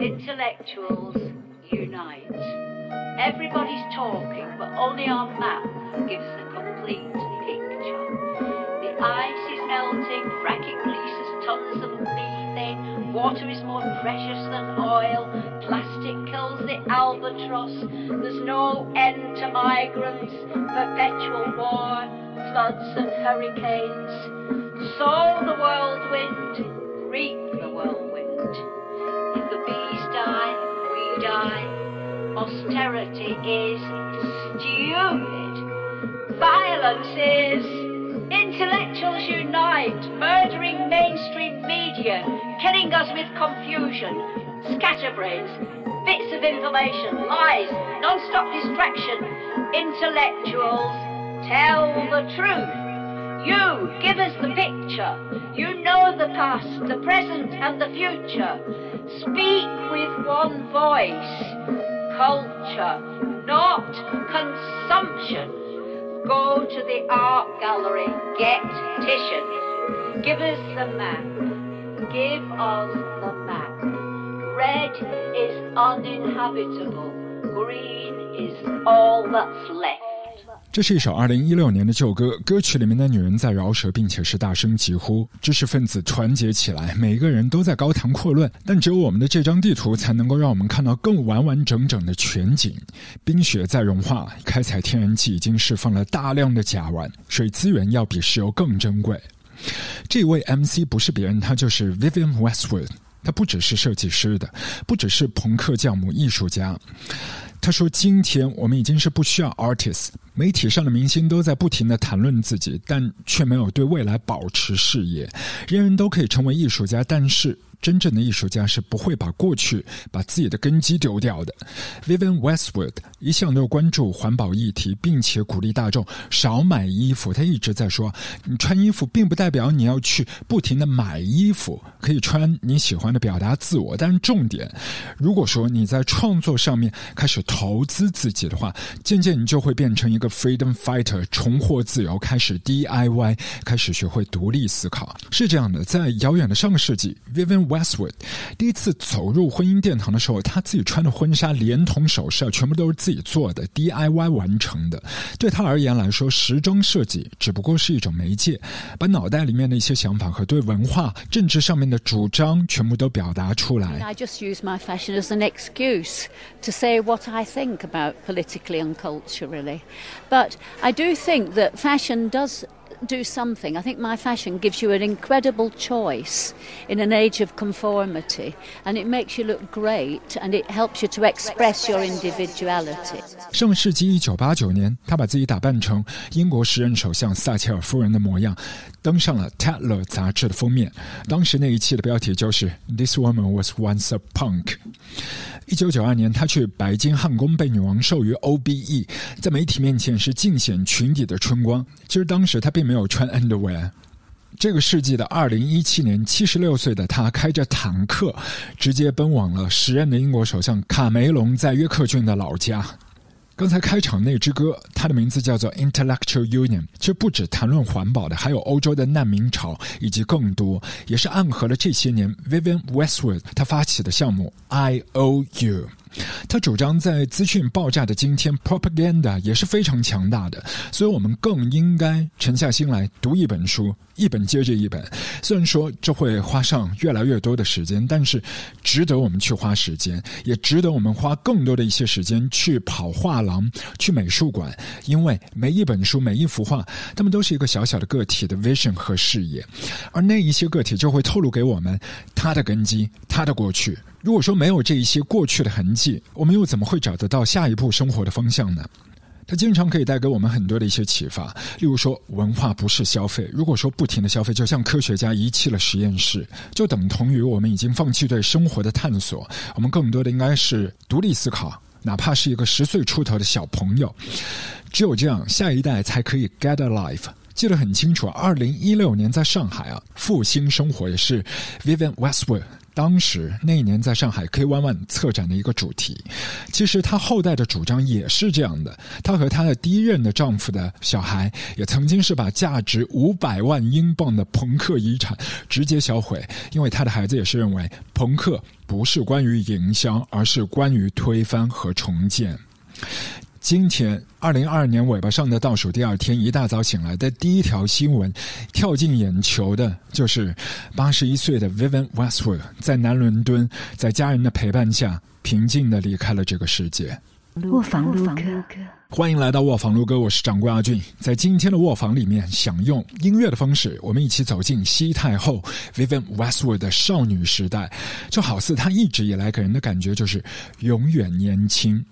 Intellectuals unite. Everybody's talking, but only our map gives the complete picture. The ice is melting, fracking releases tons of methane, water is more precious than oil, plastic kills the albatross, there's no end to migrants, perpetual war, floods and hurricanes. Sow the whirlwind, reap Austerity is stupid. Violence is. Intellectuals unite, murdering mainstream media, killing us with confusion, scatterbrains, bits of information, lies, non-stop distraction. Intellectuals, tell the truth. You give us the picture. You know the past, the present, and the future. Speak with one voice culture, not consumption. Go to the art gallery, get Titian. Give us the map. Give us the map. Red is uninhabitable. Green is all that's left. 这是一首二零一六年的旧歌，歌曲里面的女人在饶舌，并且是大声疾呼，知识分子团结起来，每个人都在高谈阔论，但只有我们的这张地图才能够让我们看到更完完整整的全景。冰雪在融化，开采天然气已经释放了大量的甲烷，水资源要比石油更珍贵。这位 MC 不是别人，他就是 Vivian Westwood，他不只是设计师的，不只是朋克教母艺术家。他说：“今天我们已经是不需要 artists，媒体上的明星都在不停的谈论自己，但却没有对未来保持视野。人人都可以成为艺术家，但是。”真正的艺术家是不会把过去、把自己的根基丢掉的。Vivian Westwood 一向都关注环保议题，并且鼓励大众少买衣服。他一直在说：“你穿衣服并不代表你要去不停的买衣服，可以穿你喜欢的，表达自我。但是重点，如果说你在创作上面开始投资自己的话，渐渐你就会变成一个 freedom fighter，重获自由，开始 DIY，开始学会独立思考。是这样的，在遥远的上个世纪，Vivian。Westwood 第一次走入婚姻殿堂的时候，他自己穿的婚纱连同首饰全部都是自己做的 DIY 完成的。对他而言来说，时装设计只不过是一种媒介，把脑袋里面的一些想法和对文化、政治上面的主张全部都表达出来。I just use my fashion as an excuse to say what I think about politically and culturally, but I do think that fashion does. do something. I think my fashion gives you an incredible choice in an age of conformity, and it makes you look great, and it helps you to express your individuality. 上世纪一九八九年，他把自己打扮成英国时任首相撒切尔夫人的模样，登上了《Tatler》杂志的封面。当时那一期的标题就是 “This woman was once a punk”。 一九九二年，他去白金汉宫被女王授予 OBE，在媒体面前是尽显裙底的春光。其实当时他并没有穿 underwear。这个世纪的二零一七年，七十六岁的他开着坦克，直接奔往了时任的英国首相卡梅隆在约克郡的老家。刚才开场那支歌，它的名字叫做《Intellectual Union》，其实不止谈论环保的，还有欧洲的难民潮，以及更多，也是暗合了这些年 Vivian Westwood 他发起的项目 I O U。他主张在资讯爆炸的今天，propaganda 也是非常强大的，所以我们更应该沉下心来读一本书，一本接着一本。虽然说这会花上越来越多的时间，但是值得我们去花时间，也值得我们花更多的一些时间去跑画廊、去美术馆，因为每一本书、每一幅画，他们都是一个小小的个体的 vision 和视野，而那一些个体就会透露给我们他的根基、他的过去。如果说没有这一些过去的痕迹，我们又怎么会找得到下一步生活的方向呢？它经常可以带给我们很多的一些启发。例如说，文化不是消费。如果说不停的消费，就像科学家遗弃了实验室，就等同于我们已经放弃对生活的探索。我们更多的应该是独立思考，哪怕是一个十岁出头的小朋友，只有这样，下一代才可以 get a life。记得很清楚，二零一六年在上海啊，复兴生活也是 Vivian Westwood。当时那一年在上海 K One One 策展的一个主题。其实她后代的主张也是这样的。她和她的第一任的丈夫的小孩也曾经是把价值五百万英镑的朋克遗产直接销毁，因为她的孩子也是认为朋克不是关于营销，而是关于推翻和重建。今天，二零二二年尾巴上的倒数第二天，一大早醒来的第一条新闻，跳进眼球的就是八十一岁的 Vivian Westwood 在南伦敦，在家人的陪伴下，平静的离开了这个世界。卧房录歌，欢迎来到卧房录歌，我是掌柜阿俊。在今天的卧房里面，想用音乐的方式，我们一起走进西太后 Vivian Westwood 的少女时代，就好似她一直以来给人的感觉就是永远年轻。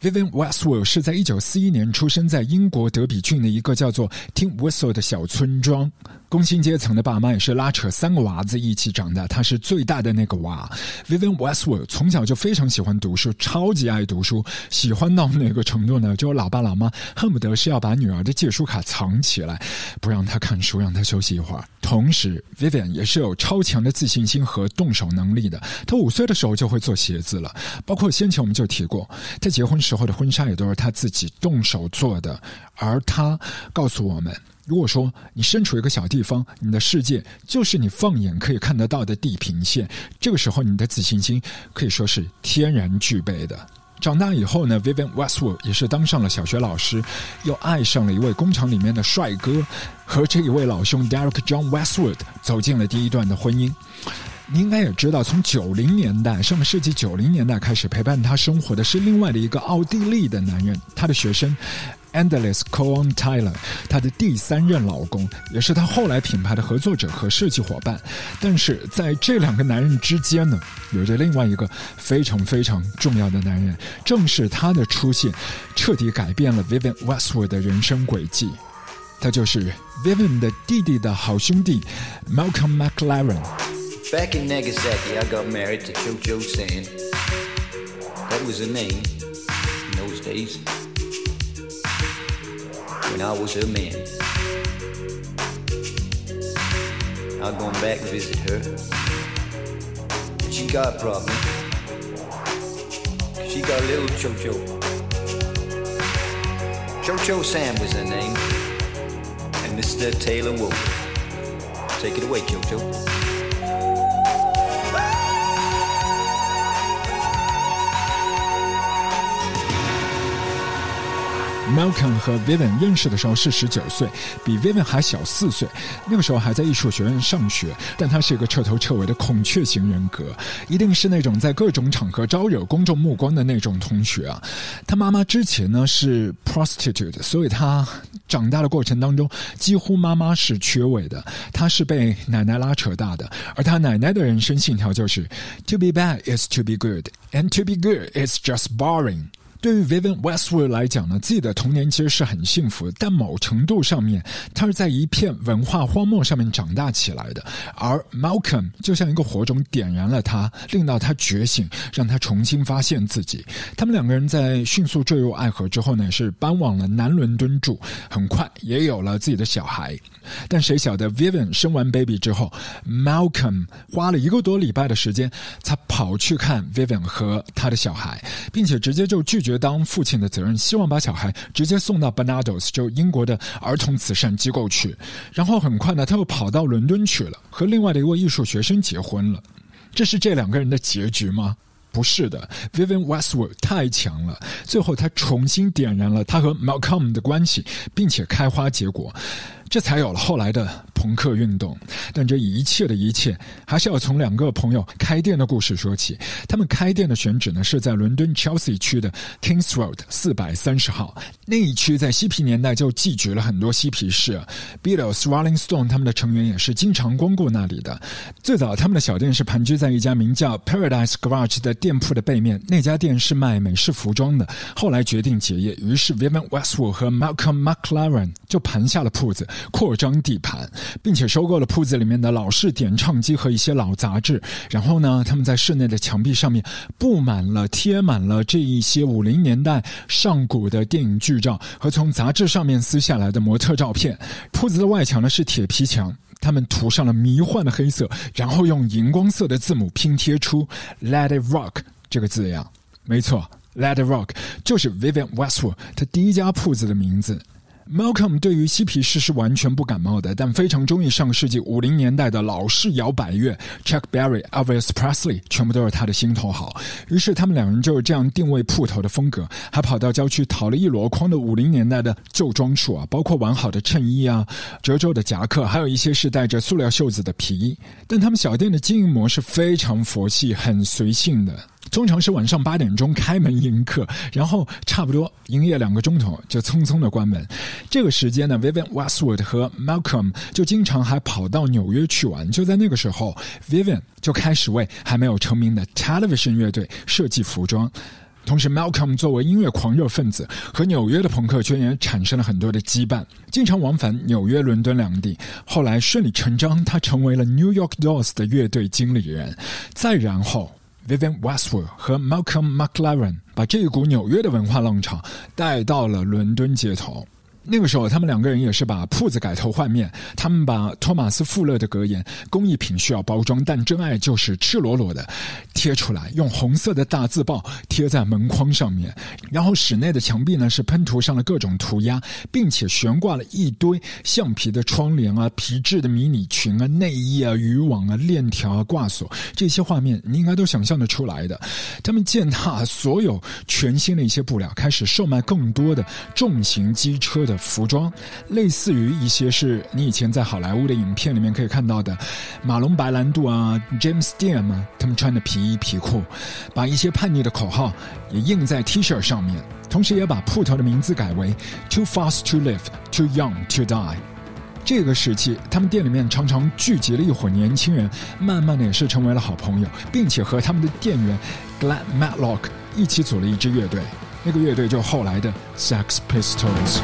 Vivian Westwood 是在一九四一年出生在英国德比郡的一个叫做 Tin Whistle 的小村庄。工薪阶层的爸妈也是拉扯三个娃子一起长大，他是最大的那个娃。Vivian Westwood 从小就非常喜欢读书，超级爱读书，喜欢到哪个程度呢？就老爸老妈恨不得是要把女儿的借书卡藏起来，不让她看书，让她休息一会儿。同时，Vivian 也是有超强的自信心和动手能力的。她五岁的时候就会做鞋子了，包括先前我们就提过，在结婚时候的婚纱也都是他自己动手做的。而他告诉我们。如果说你身处一个小地方，你的世界就是你放眼可以看得到的地平线，这个时候你的自信心可以说是天然具备的。长大以后呢，Vivian Westwood 也是当上了小学老师，又爱上了一位工厂里面的帅哥，和这一位老兄 Derek John Westwood 走进了第一段的婚姻。你应该也知道，从九零年代上个世纪九零年代开始，陪伴他生活的是另外的一个奥地利的男人，他的学生。Endless Cohen Tyler，他的第三任老公，也是他后来品牌的合作者和设计伙伴。但是在这两个男人之间呢，有着另外一个非常非常重要的男人，正是他的出现，彻底改变了 Vivian Westwood 的人生轨迹。他就是 Vivian 的弟弟的好兄弟 Malcolm McLaren。Back in Nagasaki, I got married to Chocho San. That was her name in those days. when I was her man. I'm going back to visit her. But she got a problem. She got a little Chocho. Chocho Sam was her name. And Mr. Taylor Wolf. Take it away, Chocho. Malcolm 和 Vivian 认识的时候是十九岁，比 Vivian 还小四岁。那个时候还在艺术学院上学，但他是一个彻头彻尾的孔雀型人格，一定是那种在各种场合招惹公众目光的那种同学啊。他妈妈之前呢是 prostitute，所以他长大的过程当中几乎妈妈是缺位的，他是被奶奶拉扯大的。而他奶奶的人生信条就是 To be bad is to be good, and to be good is just boring。对于 Vivian Westwood 来讲呢，自己的童年其实是很幸福，但某程度上面，他是在一片文化荒漠上面长大起来的。而 Malcolm 就像一个火种，点燃了他，令到他觉醒，让他重新发现自己。他们两个人在迅速坠入爱河之后呢，是搬往了南伦敦住，很快也有了自己的小孩。但谁晓得 Vivian 生完 baby 之后，Malcolm 花了一个多礼拜的时间，才跑去看 Vivian 和他的小孩，并且直接就拒绝。当父亲的责任，希望把小孩直接送到 Barnados，就英国的儿童慈善机构去。然后很快呢，他又跑到伦敦去了，和另外的一位艺术学生结婚了。这是这两个人的结局吗？不是的，Vivian Westwood 太强了，最后他重新点燃了他和 Malcolm 的关系，并且开花结果。这才有了后来的朋克运动，但这一切的一切，还是要从两个朋友开店的故事说起。他们开店的选址呢，是在伦敦 Chelsea 区的 Kings Road 四百三十号那一区，在嬉皮年代就聚集了很多嬉皮士，Beatles、Rolling Stone 他们的成员也是经常光顾那里的。最早，他们的小店是盘踞在一家名叫 Paradise Garage 的店铺的背面，那家店是卖美式服装的。后来决定结业，于是 Vivian Westwood 和 Malcolm McLaren 就盘下了铺子。扩张地盘，并且收购了铺子里面的老式点唱机和一些老杂志。然后呢，他们在室内的墙壁上面布满了、贴满了这一些五零年代上古的电影剧照和从杂志上面撕下来的模特照片。铺子的外墙呢是铁皮墙，他们涂上了迷幻的黑色，然后用荧光色的字母拼贴出 “Let it rock” 这个字样。没错，Let it rock 就是 Vivian Westwood 他第一家铺子的名字。Malcolm 对于嬉皮士是完全不感冒的，但非常中意上世纪五零年代的老式摇摆乐，Chuck Berry、Elvis Presley 全部都是他的心头好。于是他们两人就是这样定位铺头的风格，还跑到郊区淘了一箩筐的五零年代的旧装束啊，包括完好的衬衣啊、褶皱的夹克，还有一些是带着塑料袖子的皮衣。但他们小店的经营模式非常佛系，很随性的。通常是晚上八点钟开门迎客，然后差不多营业两个钟头就匆匆的关门。这个时间呢，Vivian Westwood 和 Malcolm 就经常还跑到纽约去玩。就在那个时候，Vivian 就开始为还没有成名的 Television 乐队设计服装。同时，Malcolm 作为音乐狂热分子，和纽约的朋克圈也产生了很多的羁绊，经常往返纽约、伦敦两地。后来顺理成章，他成为了 New York Dolls 的乐队经理人。再然后。Vivian Westwood 和 Malcolm McLaren 把这一股纽约的文化浪潮带到了伦敦街头。那个时候，他们两个人也是把铺子改头换面。他们把托马斯·富勒的格言“工艺品需要包装，但真爱就是赤裸裸的”贴出来，用红色的大字报贴在门框上面。然后室内的墙壁呢是喷涂上了各种涂鸦，并且悬挂了一堆橡皮的窗帘啊、皮质的迷你裙啊、内衣啊、渔网啊、链条啊、挂锁。这些画面你应该都想象得出来的。他们践踏所有全新的一些布料，开始售卖更多的重型机车的。服装类似于一些是你以前在好莱坞的影片里面可以看到的，马龙白兰度啊，James Dean 啊，他们穿的皮衣皮裤，把一些叛逆的口号也印在 T 恤上面，同时也把铺头的名字改为 Too Fast to Live, Too Young to Die。这个时期，他们店里面常常聚集了一伙年轻人，慢慢的也是成为了好朋友，并且和他们的店员 Glenn Matlock 一起组了一支乐队。那个乐队就后来的 Sex Pistols。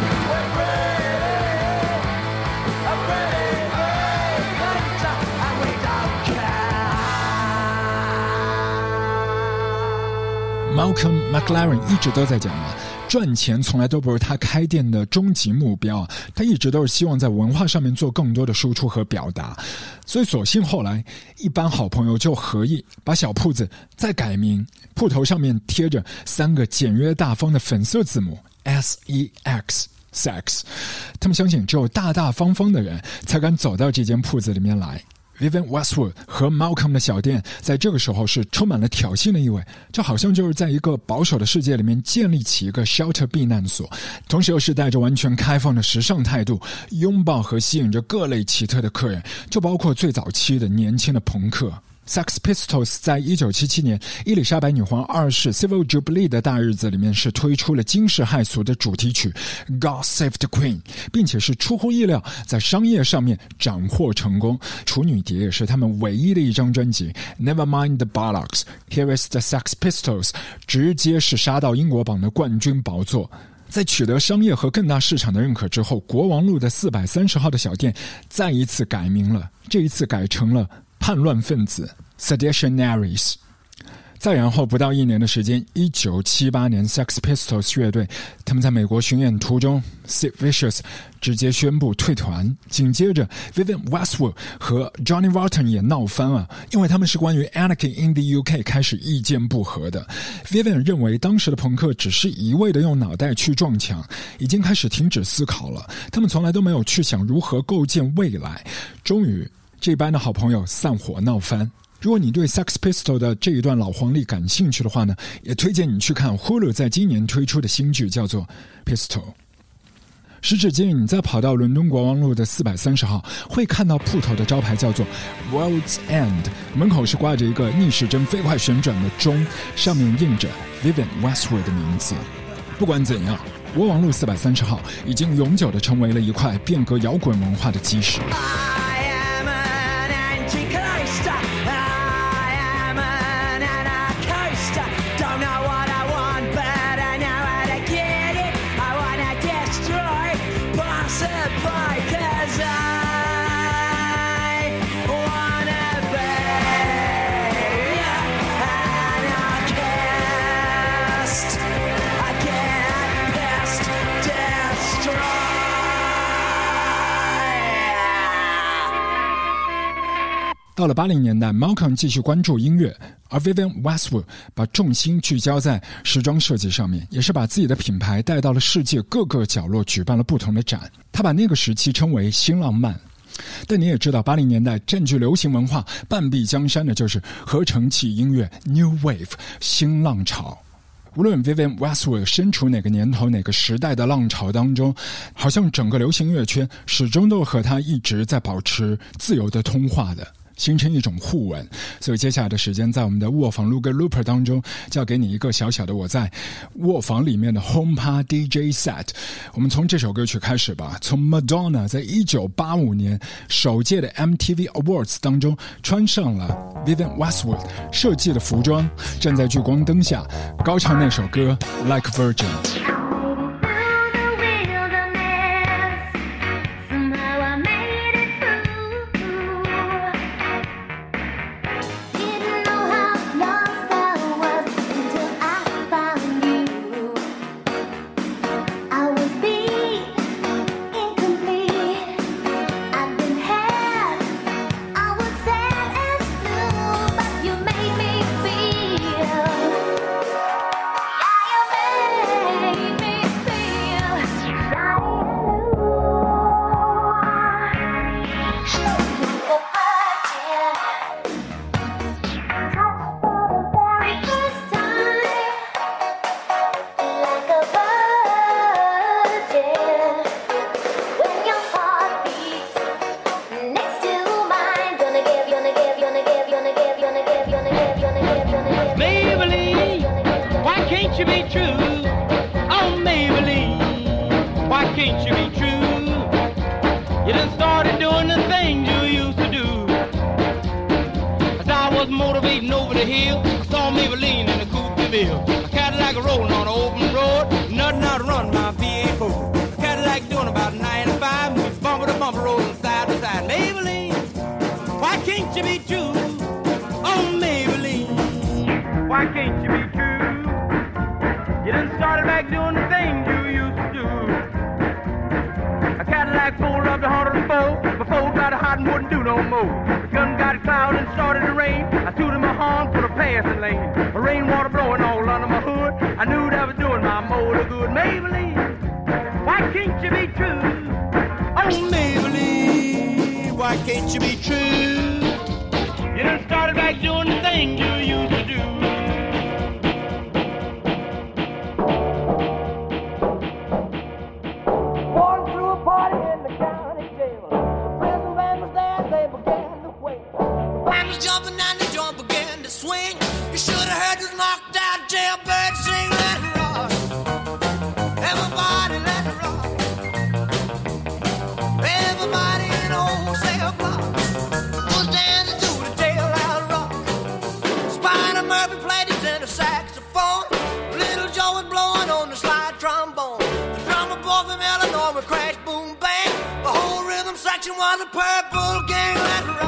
Malcolm McLaren 一直都在讲嘛。赚钱从来都不是他开店的终极目标，他一直都是希望在文化上面做更多的输出和表达，所以索性后来一般好朋友就合意把小铺子再改名，铺头上面贴着三个简约大方的粉色字母 S E X，Sex，他们相信只有大大方方的人才敢走到这间铺子里面来。Vivian Westwood 和 Malcolm 的小店在这个时候是充满了挑衅的意味，就好像就是在一个保守的世界里面建立起一个 shelter 避难所，同时又是带着完全开放的时尚态度，拥抱和吸引着各类奇特的客人，就包括最早期的年轻的朋克。Sex Pistols 在一九七七年伊丽莎白女皇二世 Civil Jubilee 的大日子里面是推出了惊世骇俗的主题曲《God Save the Queen》，并且是出乎意料在商业上面斩获成功。处女碟也是他们唯一的一张专辑。Never mind the bollocks, here is the Sex Pistols，直接是杀到英国榜的冠军宝座。在取得商业和更大市场的认可之后，国王路的四百三十号的小店再一次改名了，这一次改成了。叛乱分子 （Seditionaries）。再然后不到一年的时间，一九七八年，Sex Pistols 乐队他们在美国巡演途中，Sid Vicious 直接宣布退团。紧接着，Vivian Westwood 和 Johnny Rotten 也闹翻了，因为他们是关于 Anarchy in the UK 开始意见不合的。Vivian 认为当时的朋克只是一味的用脑袋去撞墙，已经开始停止思考了。他们从来都没有去想如何构建未来。终于。这班的好朋友散伙闹翻。如果你对 Sex Pistol 的这一段老黄历感兴趣的话呢，也推荐你去看 Hulu 在今年推出的新剧，叫做《Pistol》。时至今日，你再跑到伦敦国王路的四百三十号，会看到铺头的招牌叫做 World's End，门口是挂着一个逆时针飞快旋转的钟，上面印着 Vivian Westwood 的名字。不管怎样，国王路四百三十号已经永久的成为了一块变革摇滚文化的基石。到了八零年代，Malcolm 继续关注音乐，而 Vivian Westwood 把重心聚焦在时装设计上面，也是把自己的品牌带到了世界各个角落，举办了不同的展。他把那个时期称为新浪漫。但你也知道，八零年代占据流行文化半壁江山的就是合成器音乐 （New Wave） 新浪潮。无论 Vivian Westwood 身处哪个年头、哪个时代的浪潮当中，好像整个流行音乐圈始终都和他一直在保持自由的通话的。形成一种互吻，所以接下来的时间，在我们的卧房录个 looper 当中，就要给你一个小小的我在卧房里面的 home party DJ set。我们从这首歌曲开始吧，从 Madonna 在一九八五年首届的 MTV Awards 当中穿上了 Vivian Westwood 设计的服装，站在聚光灯下高唱那首歌 Like Virgin。a rolling on an open road. Nothing out run my V84. Cadillac doing about 95. Moves bumper to bumper, rollin' side to side. Maybelline, why can't you be true? Oh, Maybelline, why can't you be true? You done started back doing the thing you used to do. A Cadillac pulled up to 104. Before got hot and wouldn't do no more. The gun got a cloud and started to rain. I tooted my horn for the passing lane. The rainwater blowing Maybelline, why can't you be true? Oh, Maybelline, why can't you be true? You done started back doing the things you used to do. you want a purple gang like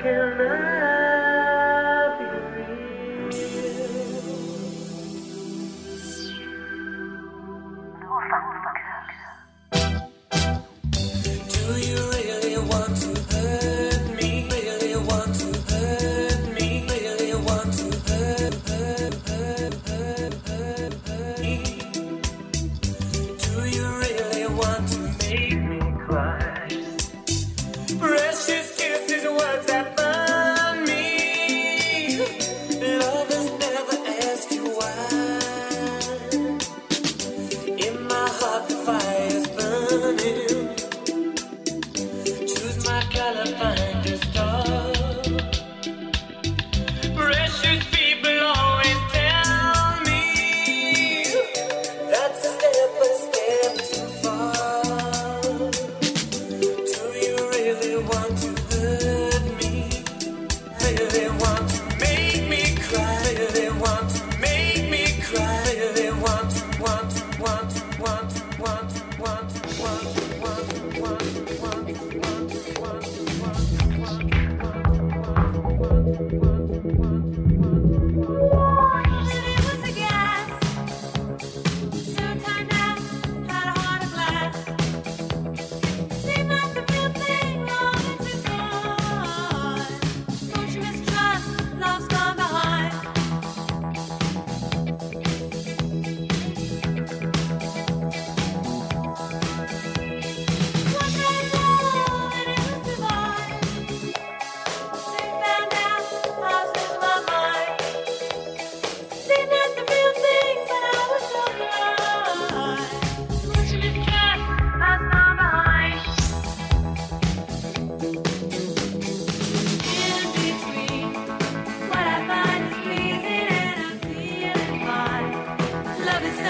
can I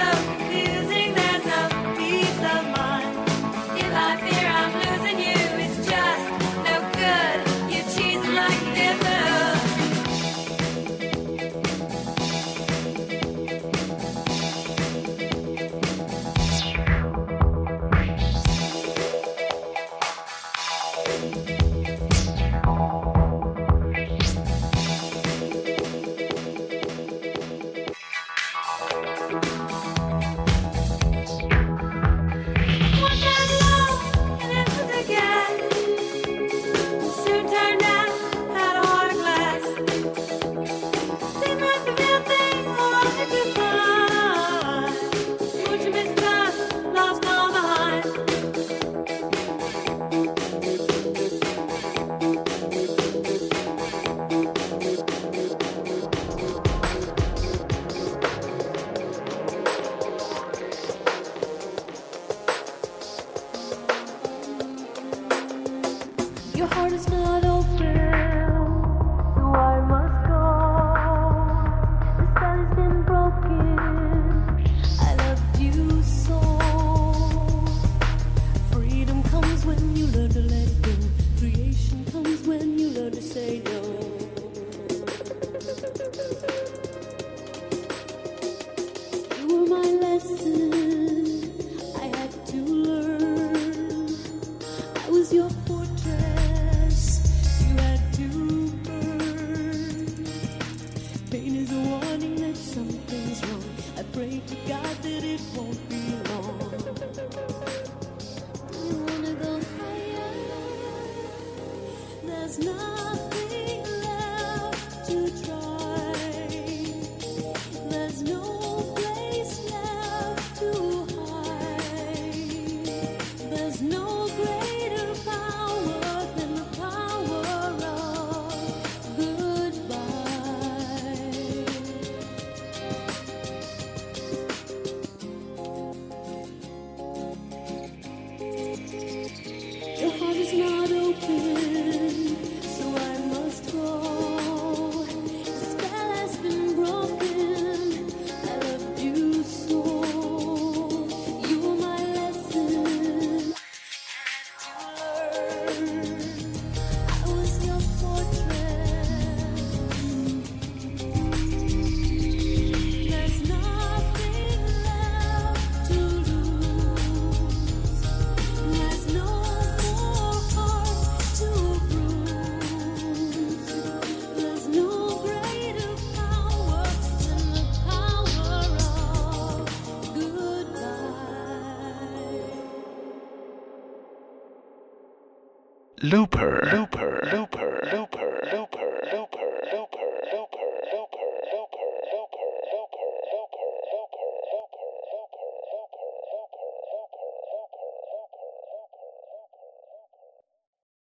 love is not open, so I